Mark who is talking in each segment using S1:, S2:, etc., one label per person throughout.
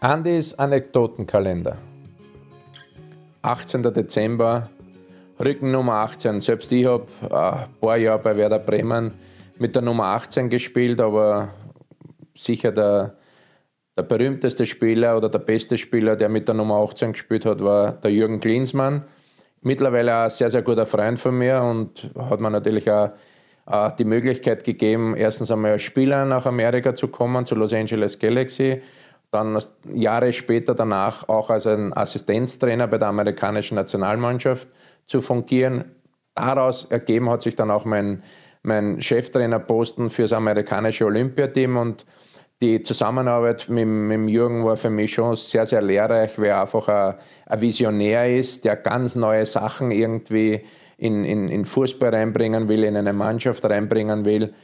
S1: Andys Anekdotenkalender. 18. Dezember, Rücken Nummer 18. Selbst ich habe äh, ein paar Jahre bei Werder Bremen mit der Nummer 18 gespielt, aber sicher der, der berühmteste Spieler oder der beste Spieler, der mit der Nummer 18 gespielt hat, war der Jürgen Klinsmann. Mittlerweile ein sehr, sehr guter Freund von mir und hat mir natürlich auch äh, die Möglichkeit gegeben, erstens einmal als Spieler nach Amerika zu kommen, zu Los Angeles Galaxy dann Jahre später danach auch als ein Assistenztrainer bei der amerikanischen Nationalmannschaft zu fungieren. Daraus ergeben hat sich dann auch mein, mein Cheftrainerposten für das amerikanische Olympiateam und die Zusammenarbeit mit, mit Jürgen war für mich schon sehr, sehr lehrreich, weil er einfach ein, ein Visionär ist, der ganz neue Sachen irgendwie in, in, in Fußball reinbringen will, in eine Mannschaft reinbringen will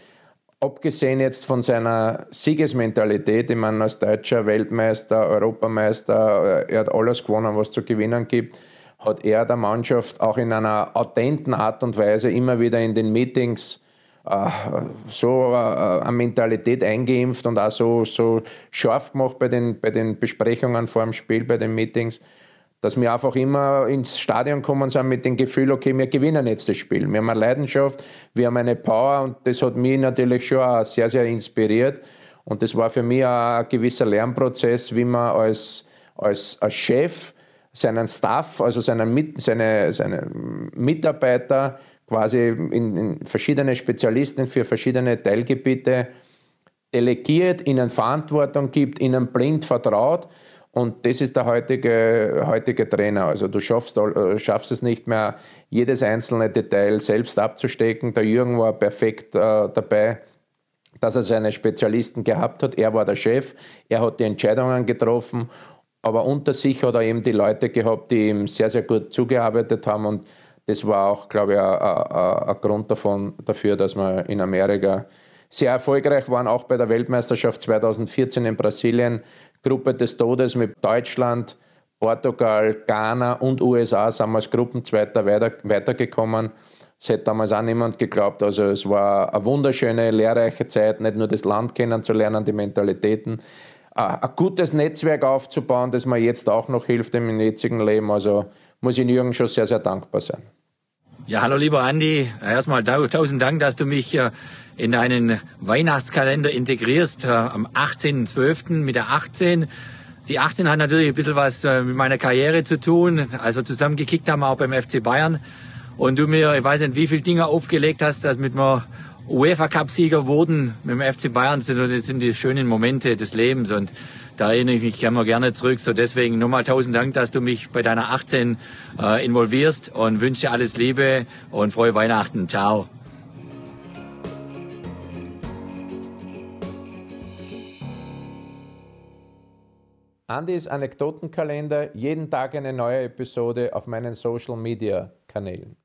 S1: abgesehen jetzt von seiner Siegesmentalität, ich meine, als deutscher Weltmeister, Europameister, er hat alles gewonnen, was zu gewinnen gibt, hat er der Mannschaft auch in einer authenten Art und Weise immer wieder in den Meetings äh, so äh, eine Mentalität eingeimpft und auch so, so scharf gemacht bei den, bei den Besprechungen vor dem Spiel, bei den Meetings, dass wir einfach immer ins Stadion kommen sind mit dem Gefühl, okay, wir gewinnen jetzt das Spiel. Wir haben eine Leidenschaft, wir haben eine Power und das hat mich natürlich schon auch sehr, sehr inspiriert. Und das war für mich auch ein gewisser Lernprozess, wie man als, als, als Chef seinen Staff, also seinen, seine, seine Mitarbeiter quasi in, in verschiedene Spezialisten für verschiedene Teilgebiete delegiert, ihnen Verantwortung gibt, ihnen blind vertraut und das ist der heutige, heutige Trainer. Also du schaffst, äh, schaffst es nicht mehr, jedes einzelne Detail selbst abzustecken. Der Jürgen war perfekt äh, dabei, dass er seine Spezialisten gehabt hat. Er war der Chef, er hat die Entscheidungen getroffen, aber unter sich hat er eben die Leute gehabt, die ihm sehr, sehr gut zugearbeitet haben. Und das war auch, glaube ich, ein Grund davon, dafür, dass wir in Amerika sehr erfolgreich waren, auch bei der Weltmeisterschaft 2014 in Brasilien. Gruppe des Todes mit Deutschland, Portugal, Ghana und USA sind wir als Gruppenzweiter weiter, weitergekommen. Das hätte damals auch niemand geglaubt. Also es war eine wunderschöne, lehrreiche Zeit, nicht nur das Land kennenzulernen, die Mentalitäten, ein gutes Netzwerk aufzubauen, das mir jetzt auch noch hilft im jetzigen Leben. Also muss ich Jürgen schon sehr, sehr dankbar sein.
S2: Ja, hallo lieber Andi. Erstmal tausend Dank, dass du mich in deinen Weihnachtskalender integrierst am 18.12. mit der 18. Die 18 hat natürlich ein bisschen was äh, mit meiner Karriere zu tun. Also zusammen gekickt haben wir auch beim FC Bayern. Und du mir, ich weiß nicht, wie viele Dinge aufgelegt hast, dass mit mir UEFA Cup Sieger wurden mit dem FC Bayern. Das sind die schönen Momente des Lebens und da erinnere ich mich immer gerne zurück. So deswegen nochmal tausend Dank, dass du mich bei deiner 18 äh, involvierst und wünsche alles Liebe und frohe Weihnachten. Ciao.
S1: Andys Anekdotenkalender, jeden Tag eine neue Episode auf meinen Social Media Kanälen.